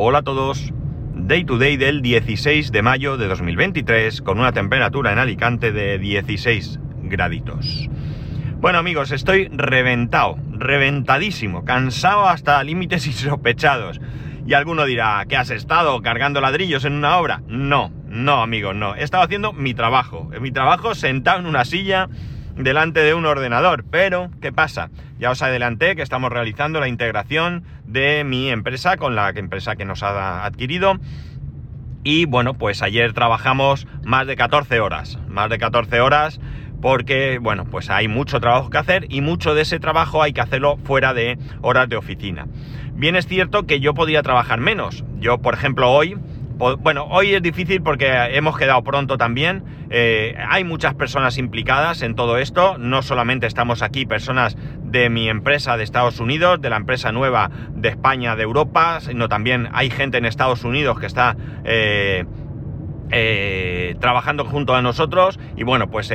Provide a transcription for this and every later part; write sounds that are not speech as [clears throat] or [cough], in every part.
Hola a todos. Day to day del 16 de mayo de 2023 con una temperatura en Alicante de 16 graditos. Bueno amigos, estoy reventado, reventadísimo, cansado hasta límites [laughs] insospechados. Y alguno dirá, ¿qué has estado cargando ladrillos en una obra? No, no amigos, no. He estado haciendo mi trabajo. Mi trabajo sentado en una silla delante de un ordenador. Pero, ¿qué pasa? Ya os adelanté que estamos realizando la integración de mi empresa con la empresa que nos ha adquirido. Y bueno, pues ayer trabajamos más de 14 horas. Más de 14 horas porque, bueno, pues hay mucho trabajo que hacer y mucho de ese trabajo hay que hacerlo fuera de horas de oficina. Bien es cierto que yo podría trabajar menos. Yo, por ejemplo, hoy bueno, hoy es difícil porque hemos quedado pronto también. Eh, hay muchas personas implicadas en todo esto. No solamente estamos aquí personas de mi empresa de Estados Unidos, de la empresa nueva de España, de Europa, sino también hay gente en Estados Unidos que está eh, eh, trabajando junto a nosotros. Y bueno, pues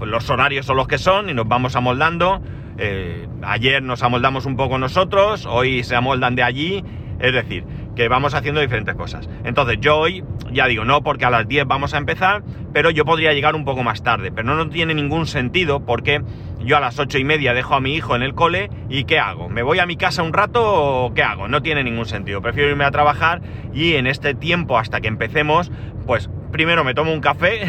los horarios son los que son y nos vamos amoldando. ayer nos amoldamos un poco nosotros, hoy se amoldan de allí. Es decir, que vamos haciendo diferentes cosas. Entonces yo hoy, ya digo, no porque a las 10 vamos a empezar, pero yo podría llegar un poco más tarde, pero no, tiene ningún sentido porque yo a las 8 y media dejo a mi hijo en el cole y ¿qué hago? ¿Me voy a mi casa un rato o qué hago? No tiene ningún sentido, prefiero irme a trabajar y en este tiempo hasta que empecemos, pues primero me tomo un café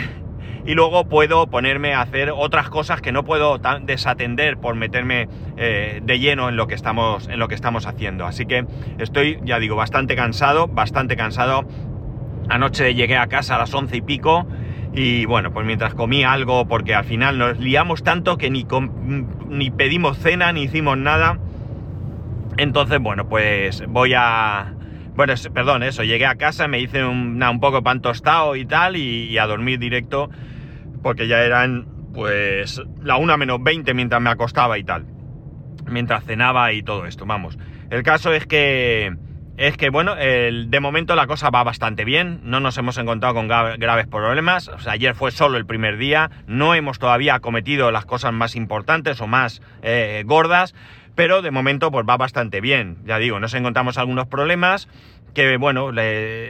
y luego puedo ponerme a hacer otras cosas que no puedo desatender por meterme eh, de lleno en lo que estamos en lo que estamos haciendo. Así que estoy, ya digo, bastante cansado, bastante cansado. Anoche llegué a casa a las once y pico y bueno, pues mientras comí algo, porque al final nos liamos tanto que ni, ni pedimos cena ni hicimos nada. Entonces, bueno, pues voy a, bueno, perdón, eso, llegué a casa, me hice un, un poco pan tostado y tal, y, a dormir directo, porque ya eran pues la una menos 20 mientras me acostaba y tal. Mientras cenaba y todo esto, vamos. El caso es que es que, bueno, de momento la cosa va bastante bien, no nos hemos encontrado con graves problemas, ayer fue solo el primer día, no hemos todavía cometido las cosas más importantes o más eh, gordas, pero de momento pues va bastante bien, ya digo, nos encontramos algunos problemas, que bueno,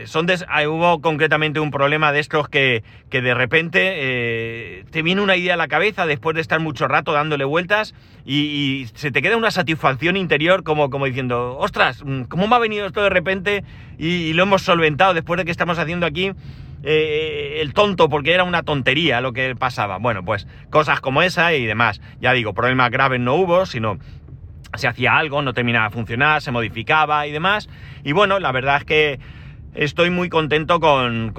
son hubo concretamente un problema de estos que, que de repente eh, te viene una idea a la cabeza después de estar mucho rato dándole vueltas y, se te queda una satisfacción interior como, como diciendo, ostras, mm, ¿cómo me ha venido esto de repente y, lo hemos solventado después de que estamos haciendo aquí? Eh, el tonto porque era una tontería lo que pasaba. Bueno, pues cosas como esa y demás. Ya digo, problemas graves no hubo, sino se hacía algo, no terminaba de funcionar, se modificaba y demás. Y bueno, la verdad es que estoy muy contento con,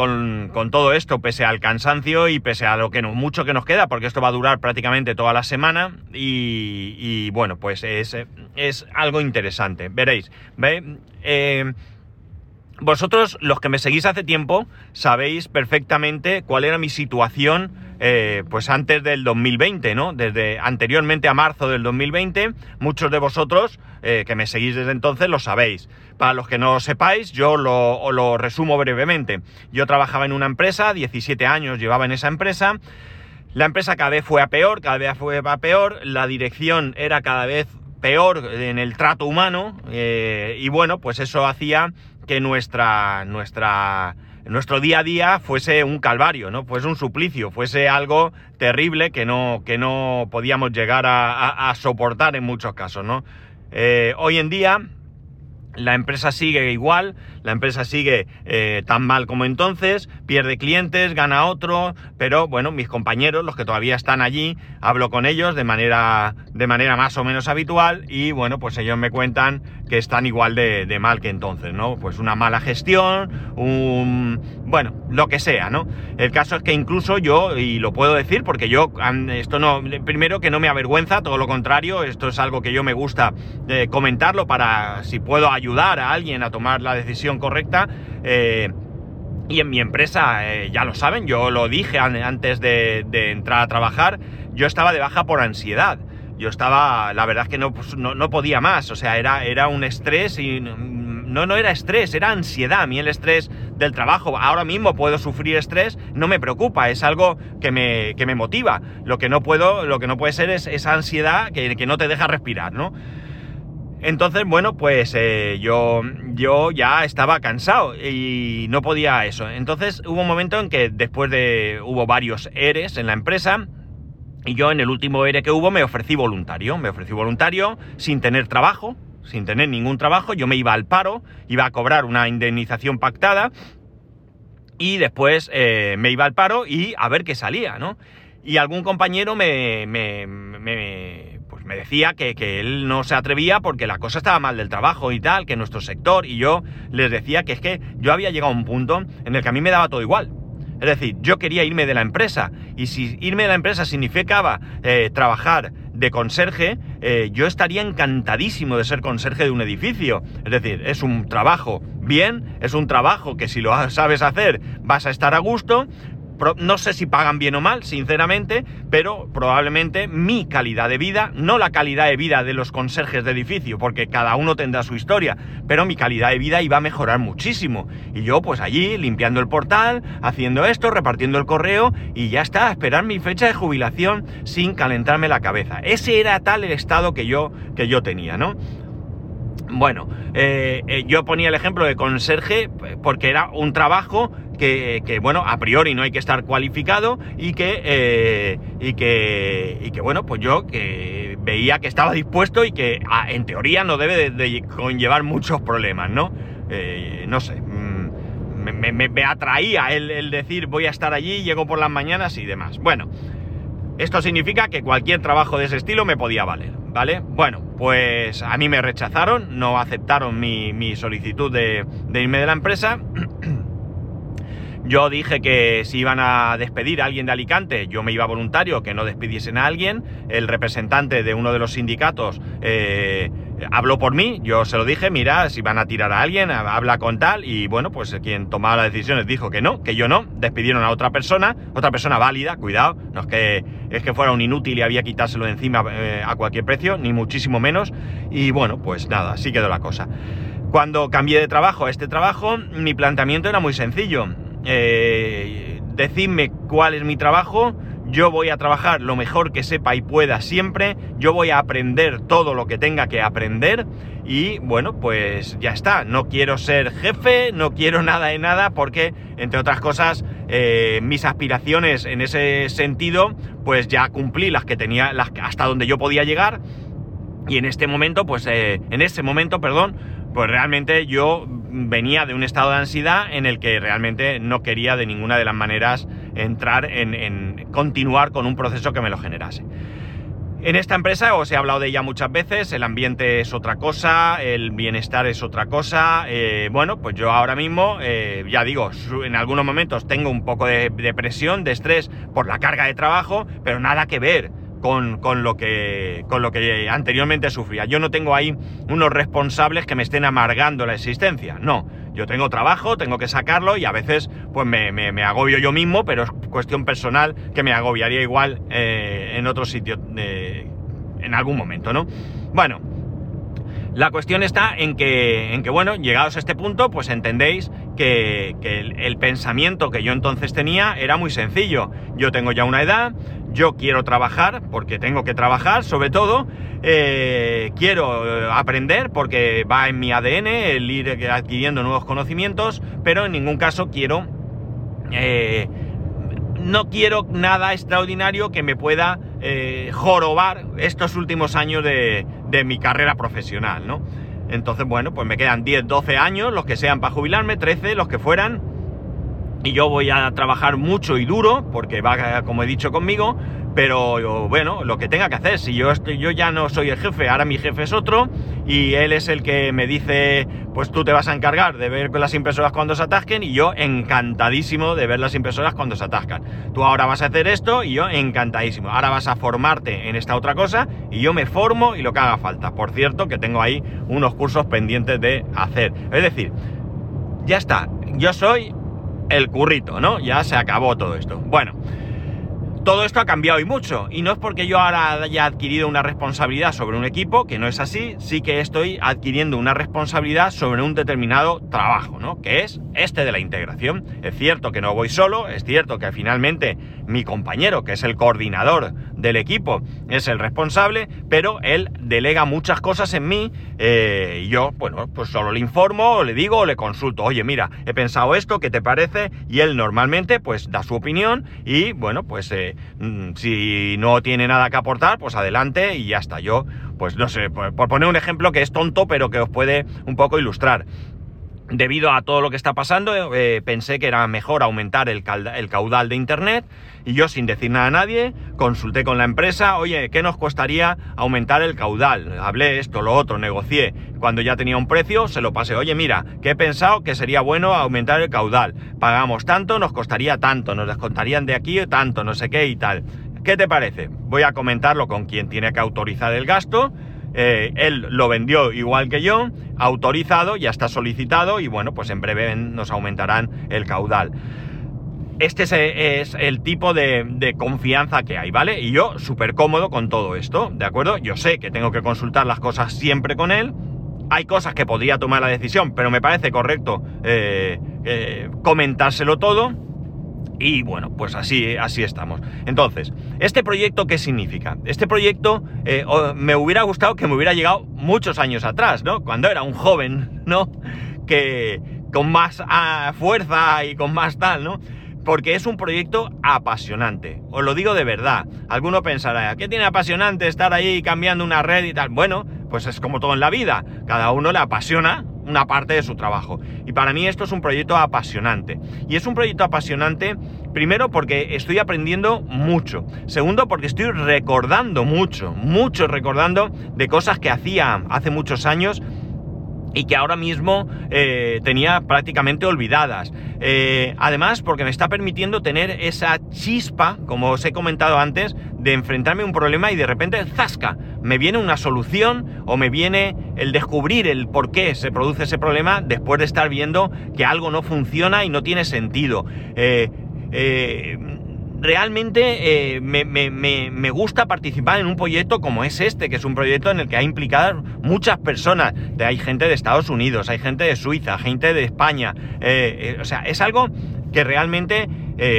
todo esto, pese al cansancio y pese a lo que no, mucho que nos queda, porque esto va a durar prácticamente toda la semana. Y, bueno, pues es, es, algo interesante. Veréis, ¿ve? Eh, vosotros, los que me seguís hace tiempo, sabéis perfectamente cuál era mi situación eh, pues antes del 2020, ¿no? Desde anteriormente a marzo del 2020, muchos de vosotros eh, que me seguís desde entonces lo sabéis. Para los que no lo sepáis, yo lo, lo resumo brevemente. Yo trabajaba en una empresa, 17 años llevaba en esa empresa. La empresa cada vez fue a peor, cada vez fue a peor, la dirección era cada vez peor en el trato humano eh, y bueno, pues eso hacía que nuestra, nuestra, nuestro día a día fuese un calvario, ¿no? Fuese un suplicio, fuese algo terrible que no, que no podíamos llegar a, soportar en muchos casos, ¿no? Eh, hoy en día la empresa sigue igual, la empresa sigue eh, tan mal como entonces, pierde clientes, gana otro, pero bueno, mis compañeros, los que todavía están allí, hablo con ellos de manera, de manera más o menos habitual y bueno, pues ellos me cuentan que están igual de, mal que entonces, ¿no? Pues una mala gestión, un... bueno, lo que sea, ¿no? El caso es que incluso yo, y lo puedo decir porque yo, esto no, primero que no me avergüenza, todo lo contrario, esto es algo que yo me gusta eh, comentarlo para si puedo ayudar a alguien a tomar la decisión correcta. Eh, y en mi empresa, eh, ya lo saben, yo lo dije antes de, entrar a trabajar, yo estaba de baja por ansiedad. Yo estaba, la verdad es que no, pues, no, podía más, o sea, era, era un estrés y no, no era estrés, era ansiedad. A mí el estrés del trabajo, ahora mismo puedo sufrir estrés, no me preocupa, es algo que me, que me motiva. Lo que no puedo, lo que no puede ser es esa ansiedad que, que no te deja respirar, ¿no? Entonces, bueno, pues eh, yo, yo ya estaba cansado y no podía eso. Entonces hubo un momento en que después de... hubo varios ERES en la empresa y yo en el último ERE que hubo me ofrecí voluntario. Me ofrecí voluntario sin tener trabajo, sin tener ningún trabajo. Yo me iba al paro, iba a cobrar una indemnización pactada y después eh, me iba al paro y a ver qué salía, ¿no? Y algún compañero me, me, me, me decía que, que, él no se atrevía porque la cosa estaba mal del trabajo y tal, que nuestro sector, y yo les decía que es que yo había llegado a un punto en el que a mí me daba todo igual. Es decir, yo quería irme de la empresa, y si irme de la empresa significaba eh, trabajar de conserje, eh, yo estaría encantadísimo de ser conserje de un edificio. Es decir, es un trabajo bien, es un trabajo que si lo sabes hacer vas a estar a gusto, no sé si pagan bien o mal, sinceramente, pero probablemente mi calidad de vida, no la calidad de vida de los conserjes de edificio, porque cada uno tendrá su historia, pero mi calidad de vida iba a mejorar muchísimo. Y yo pues allí limpiando el portal, haciendo esto, repartiendo el correo y ya está, esperar mi fecha de jubilación sin calentarme la cabeza. Ese era tal el estado que yo, que yo tenía, ¿no? Bueno, eh, eh, yo ponía el ejemplo de conserje porque era un trabajo que, bueno, a priori no hay que estar cualificado y que, eh, y que, y que, bueno, pues yo que veía que estaba dispuesto y que en teoría no debe de, conllevar muchos problemas, ¿no? Eh, no sé, mm, me, atraía el, decir voy a estar allí, llego por las mañanas y demás. Bueno, esto significa que cualquier trabajo de ese estilo me podía valer, ¿vale? Bueno, pues a mí me rechazaron, no aceptaron mi, solicitud de irme de la empresa. Yo dije que si iban a despedir a alguien de Alicante, yo me iba voluntario, que no despidiesen a alguien. El representante de uno de los sindicatos eh, habló por mí, yo se lo dije, mira, si van a tirar a alguien, habla con tal, y bueno, pues quien tomaba las decisiones dijo que no, que yo no, despidieron a otra persona, otra persona válida, cuidado, no es que, es que fuera un inútil y había quitárselo encima eh, a cualquier precio, ni muchísimo menos, y bueno, pues nada, así quedó la cosa. Cuando cambié de trabajo a este trabajo, mi planteamiento era muy sencillo eh, decidme cuál es mi trabajo, yo voy a trabajar lo mejor que sepa y pueda siempre, yo voy a aprender todo lo que tenga que aprender. Y bueno, pues ya está, no quiero ser jefe, no quiero nada de nada porque, entre otras cosas, eh, mis aspiraciones en ese sentido, pues ya cumplí las que tenía, hasta donde yo podía llegar. Y en este momento, pues eh, en ese momento, perdón, pues realmente yo venía de un estado de ansiedad en el que realmente no quería de ninguna de las maneras entrar en, continuar con un proceso que me lo generase. En esta empresa os he hablado de ella muchas veces, el ambiente es otra cosa, el bienestar es otra cosa. Eh, bueno, pues yo ahora mismo, eh, ya digo, en algunos momentos tengo un poco de, de presión, de estrés por la carga de trabajo, pero nada que ver con, lo que, con lo que anteriormente sufría. Yo no tengo ahí unos responsables que me estén amargando la existencia. No, yo tengo trabajo, tengo que sacarlo y a veces pues me, me, agobio yo mismo, pero es cuestión personal que me agobiaría igual eh, en otro sitio en algún momento, ¿no? Bueno, la cuestión está en que, en que, bueno, llegados a este punto, pues entendéis que, el, pensamiento que yo entonces tenía era muy sencillo. Yo tengo ya una edad, yo quiero trabajar porque tengo que trabajar, sobre todo, eh, quiero aprender porque va en mi ADN el ir adquiriendo nuevos conocimientos, pero en ningún caso quiero... Eh, no quiero nada extraordinario que me pueda eh, jorobar estos últimos años de, de, mi carrera profesional, ¿no? Entonces, bueno, pues me quedan 10, 12 años, los que sean para jubilarme, 13, los que fueran, y yo voy a trabajar mucho y duro, porque va, como he dicho, conmigo, pero bueno, lo que tenga que hacer, si yo, estoy, yo ya no soy el jefe, ahora mi jefe es otro, y él es el que me dice, pues tú te vas a encargar de ver las impresoras cuando se atasquen, y yo encantadísimo de ver las impresoras cuando se atascan. Tú ahora vas a hacer esto, y yo encantadísimo. Ahora vas a formarte en esta otra cosa, y yo me formo y lo que haga falta. Por cierto, que tengo ahí unos cursos pendientes de hacer. Es decir, ya está, yo soy el currito, ¿no? Ya se acabó todo esto. Bueno, todo esto ha cambiado y mucho. Y no es porque yo ahora haya adquirido una responsabilidad sobre un equipo, que no es así, sí que estoy adquiriendo una responsabilidad sobre un determinado trabajo, ¿no? Que es este de la integración. Es cierto que no voy solo, es cierto que finalmente mi compañero, que es el coordinador del equipo es el responsable, pero él delega muchas cosas en mí eh, y yo, bueno, pues solo le informo, o le digo o le consulto, oye, mira, he pensado esto, ¿qué te parece? Y él normalmente pues da su opinión y bueno, pues eh, mm, si no tiene nada que aportar, pues adelante y ya está. Yo, pues no sé, por, por poner un ejemplo que es tonto, pero que os puede un poco ilustrar debido a todo lo que está pasando, eh, pensé que era mejor aumentar el, caudal de Internet y yo sin decir nada a nadie consulté con la empresa, oye, ¿qué nos costaría aumentar el caudal? Hablé esto, lo otro, negocié. Cuando ya tenía un precio, se lo pasé, oye, mira, que he pensado que sería bueno aumentar el caudal. Pagamos tanto, nos costaría tanto, nos descontarían de aquí tanto, no sé qué y tal. ¿Qué te parece? Voy a comentarlo con quien tiene que autorizar el gasto eh, él lo vendió igual que yo, autorizado, ya está solicitado y bueno, pues en breve nos aumentarán el caudal. Este es, el tipo de, confianza que hay, ¿vale? Y yo súper cómodo con todo esto, ¿de acuerdo? Yo sé que tengo que consultar las cosas siempre con él. Hay cosas que podría tomar la decisión, pero me parece correcto eh, eh, comentárselo todo y bueno, pues así, así estamos. Entonces, ¿este proyecto qué significa? Este proyecto eh, me hubiera gustado que me hubiera llegado muchos años atrás, ¿no? Cuando era un joven, ¿no? Que con más ah, fuerza y con más tal, ¿no? Porque es un proyecto apasionante. Os lo digo de verdad. Alguno pensará, ¿qué tiene apasionante estar ahí cambiando una red y tal? Bueno, pues es como todo en la vida. Cada uno le apasiona una parte de su trabajo. Y para mí esto es un proyecto apasionante. Y es un proyecto apasionante, primero porque estoy aprendiendo mucho. Segundo porque estoy recordando mucho, mucho recordando de cosas que hacía hace muchos años y que ahora mismo eh, tenía prácticamente olvidadas. Eh, además, porque me está permitiendo tener esa chispa, como os he comentado antes, de enfrentarme a un problema y de repente, ¡zasca! Me viene una solución o me viene el descubrir el por qué se produce ese problema después de estar viendo que algo no funciona y no tiene sentido. Eh, realmente eh, me, gusta participar en un proyecto como es este, que es un proyecto en el que hay implicadas muchas personas. Hay gente de Estados Unidos, hay gente de Suiza, gente de España. Eh, eh, o sea, es algo que realmente,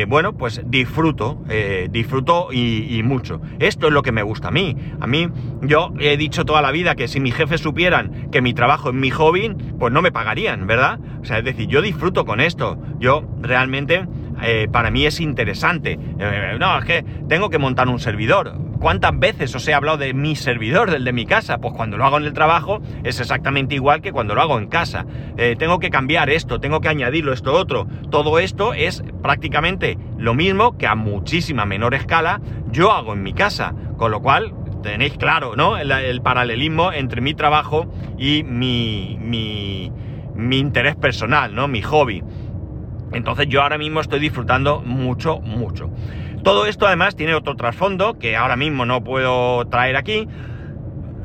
bueno, pues disfruto, disfruto y, y, mucho. Esto es lo que me gusta a mí. A mí, yo he dicho toda la vida que si mis jefes supieran que mi trabajo es mi hobby, pues no me pagarían, ¿verdad? O sea, es decir, yo disfruto con esto. Yo realmente eh, para mí es interesante. Eh, no, es que tengo que montar un servidor. ¿Cuántas veces os he hablado de mi servidor, del de mi casa? Pues cuando lo hago en el trabajo es exactamente igual que cuando lo hago en casa. Eh, tengo que cambiar esto, tengo que añadirlo, esto otro. Todo esto es prácticamente lo mismo que a muchísima menor escala yo hago en mi casa. Con lo cual, tenéis claro, ¿no? El, paralelismo entre mi trabajo y mi, mi, mi interés personal, ¿no? Mi hobby. Entonces yo ahora mismo estoy disfrutando mucho, mucho. Todo esto además tiene otro trasfondo que ahora mismo no puedo traer aquí,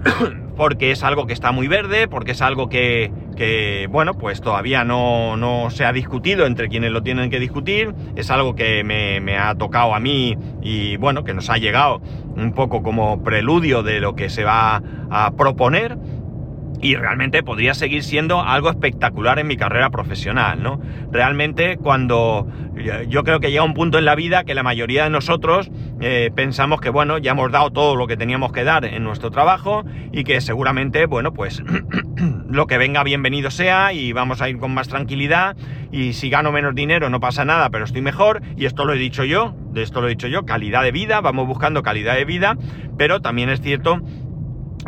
[coughs] porque es algo que está muy verde, porque es algo que, bueno, pues todavía no, se ha discutido entre quienes lo tienen que discutir, es algo que me, me, ha tocado a mí y bueno, que nos ha llegado un poco como preludio de lo que se va a proponer y realmente podría seguir siendo algo espectacular en mi carrera profesional, ¿no? Realmente cuando yo creo que llega un punto en la vida que la mayoría de nosotros eh, pensamos que, bueno, ya hemos dado todo lo que teníamos que dar en nuestro trabajo y que seguramente, bueno, pues [clears throat] lo que venga bienvenido sea y vamos a ir con más tranquilidad y si gano menos dinero no pasa nada, pero estoy mejor y esto lo he dicho yo, de esto lo he dicho yo, calidad de vida, vamos buscando calidad de vida, pero también es cierto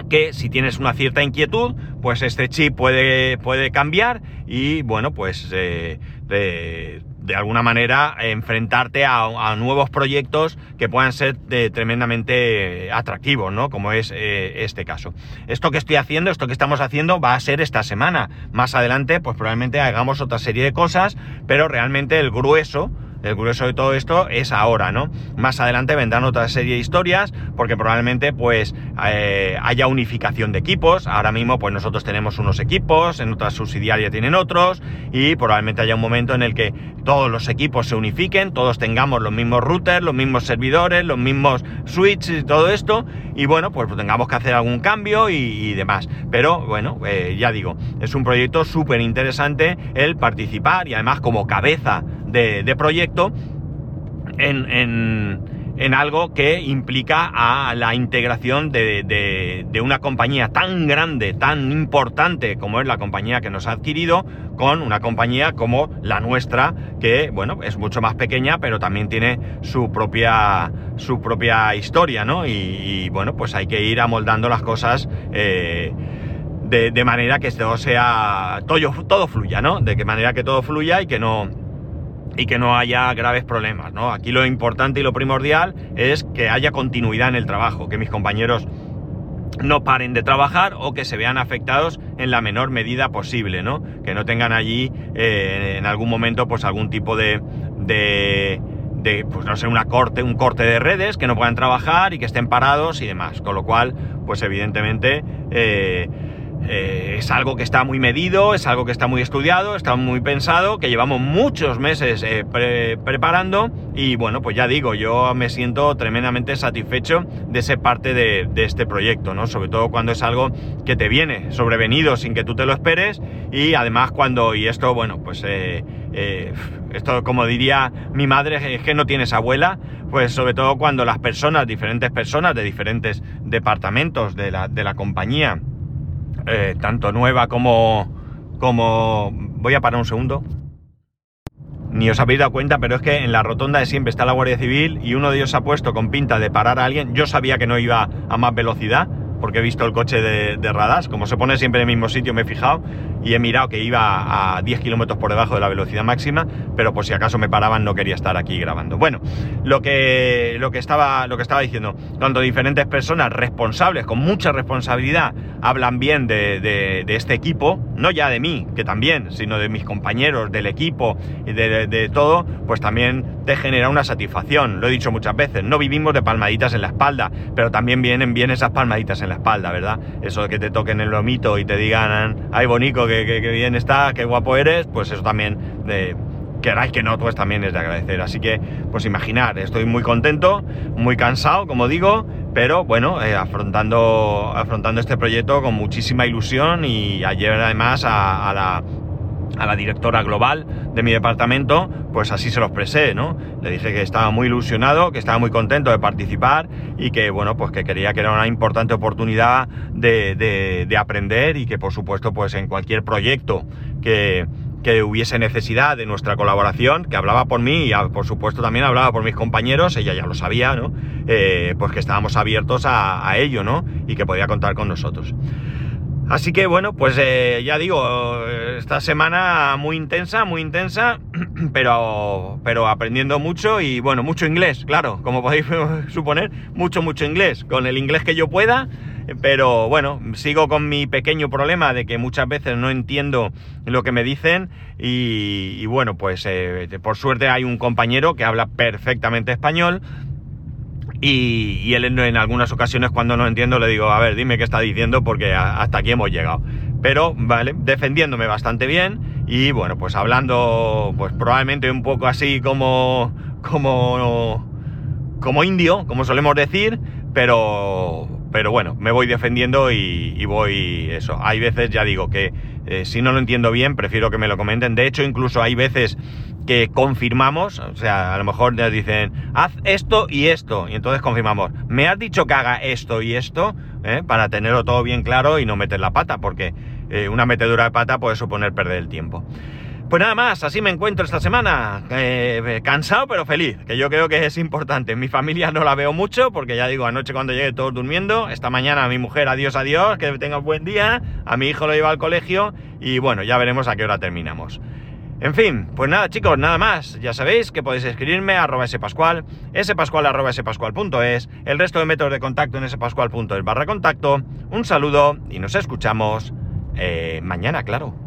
que si tienes una cierta inquietud, pues este chip puede, puede cambiar y bueno, pues eh, de, alguna manera enfrentarte a, nuevos proyectos que puedan ser tremendamente atractivos, ¿no? Como es eh, este caso. Esto que estoy haciendo, esto que estamos haciendo va a ser esta semana. Más adelante, pues probablemente hagamos otra serie de cosas, pero realmente el grueso el grueso de todo esto es ahora, ¿no? Más adelante vendrán otra serie de historias, porque probablemente pues eh, haya unificación de equipos. Ahora mismo pues nosotros tenemos unos equipos, en otras subsidiarias tienen otros, y probablemente haya un momento en el que todos los equipos se unifiquen, todos tengamos los mismos routers, los mismos servidores, los mismos switches y todo esto, y bueno, pues tengamos que hacer algún cambio y, demás. Pero bueno, eh, ya digo, es un proyecto súper interesante el participar y además como cabeza de, proyecto en, en algo que implica a la integración de, de, una compañía tan grande, tan importante como es la compañía que nos ha adquirido, con una compañía como la nuestra, que bueno, es mucho más pequeña, pero también tiene su propia, su propia historia, ¿no? Y, bueno, pues hay que ir amoldando las cosas. Eh, de, manera que todo sea. Todo, todo fluya, ¿no? De qué manera que todo fluya y que no y que no haya graves problemas, ¿no? Aquí lo importante y lo primordial es que haya continuidad en el trabajo, que mis compañeros no paren de trabajar o que se vean afectados en la menor medida posible, ¿no? Que no tengan allí eh, en algún momento pues algún tipo de, de, de, pues no sé, una corte, un corte de redes, que no puedan trabajar y que estén parados y demás. Con lo cual, pues evidentemente... Eh, eh, es algo que está muy medido, es algo que está muy estudiado, está muy pensado, que llevamos muchos meses eh, preparando y bueno, pues ya digo, yo me siento tremendamente satisfecho de ser parte de, este proyecto, ¿no? Sobre todo cuando es algo que te viene sobrevenido sin que tú te lo esperes y además cuando, y esto, bueno, pues eh, esto como diría mi madre, es que no tienes abuela, pues sobre todo cuando las personas, diferentes personas de diferentes departamentos de la, de la compañía, eh, tanto nueva como, como... Voy a parar un segundo. Ni os habéis dado cuenta, pero es que en la rotonda de siempre está la Guardia Civil y uno de ellos se ha puesto con pinta de parar a alguien. Yo sabía que no iba a más velocidad, porque he visto el coche de, de Radas, como se pone siempre en el mismo sitio me he fijado y he mirado que iba a 10 kilómetros por debajo de la velocidad máxima, pero por si acaso me paraban no quería estar aquí grabando. Bueno, lo que, lo que, estaba, lo que estaba diciendo, cuando diferentes personas responsables, con mucha responsabilidad, hablan bien de, de, este equipo, no ya de mí, que también, sino de mis compañeros, del equipo de, de todo, pues también te genera una satisfacción. Lo he dicho muchas veces, no vivimos de palmaditas en la espalda, pero también vienen bien esas palmaditas en la espalda, ¿verdad? Eso de que te toquen el lomito y te digan, ay, bonito, que, bien está, qué guapo eres, pues eso también, de, queráis que no, pues también es de agradecer. Así que, pues imaginar, estoy muy contento, muy cansado, como digo, pero bueno, eh, afrontando, afrontando este proyecto con muchísima ilusión y ayer además a la a la directora global de mi departamento, pues así se lo expresé, ¿no? Le dije que estaba muy ilusionado, que estaba muy contento de participar y que, bueno, pues que quería que era una importante oportunidad de, aprender y que, por supuesto, pues en cualquier proyecto que, hubiese necesidad de nuestra colaboración, que hablaba por mí y, por supuesto, también hablaba por mis compañeros, ella ya lo sabía, ¿no? Eh, pues que estábamos abiertos a, a ello, ¿no? Y que podía contar con nosotros. Así que bueno, pues eh, ya digo, esta semana muy intensa, muy intensa, [clears throat] pero, pero aprendiendo mucho y bueno, mucho inglés, claro, como podéis [laughs] suponer, mucho, mucho inglés, con el inglés que yo pueda, pero bueno, sigo con mi pequeño problema de que muchas veces no entiendo lo que me dicen y, bueno, pues eh, por suerte hay un compañero que habla perfectamente español, y, él en, algunas ocasiones cuando no entiendo le digo, a ver, dime qué está diciendo porque hasta aquí hemos llegado. Pero, vale, defendiéndome bastante bien y bueno, pues hablando pues probablemente un poco así como, como, como indio, como solemos decir, pero, pero bueno, me voy defendiendo y, voy eso. Hay veces, ya digo, que eh, si no lo entiendo bien, prefiero que me lo comenten. De hecho, incluso hay veces que confirmamos, o sea, a lo mejor nos dicen, haz esto y esto, y entonces confirmamos, me has dicho que haga esto y esto, ¿eh? para tenerlo todo bien claro y no meter la pata, porque eh, una metedura de pata puede suponer perder el tiempo. Pues nada más, así me encuentro esta semana, eh, cansado pero feliz, que yo creo que es importante. Mi familia no la veo mucho, porque ya digo, anoche cuando llegué todos durmiendo, esta mañana mi mujer, adiós, adiós, que tenga un buen día, a mi hijo lo lleva al colegio, y bueno, ya veremos a qué hora terminamos. En fin, pues nada chicos, nada más. Ya sabéis que podéis escribirme a arroba spascual, spascual arroba spascual.es, el resto de métodos de contacto en spascual.es barra contacto. Un saludo y nos escuchamos eh, mañana, claro.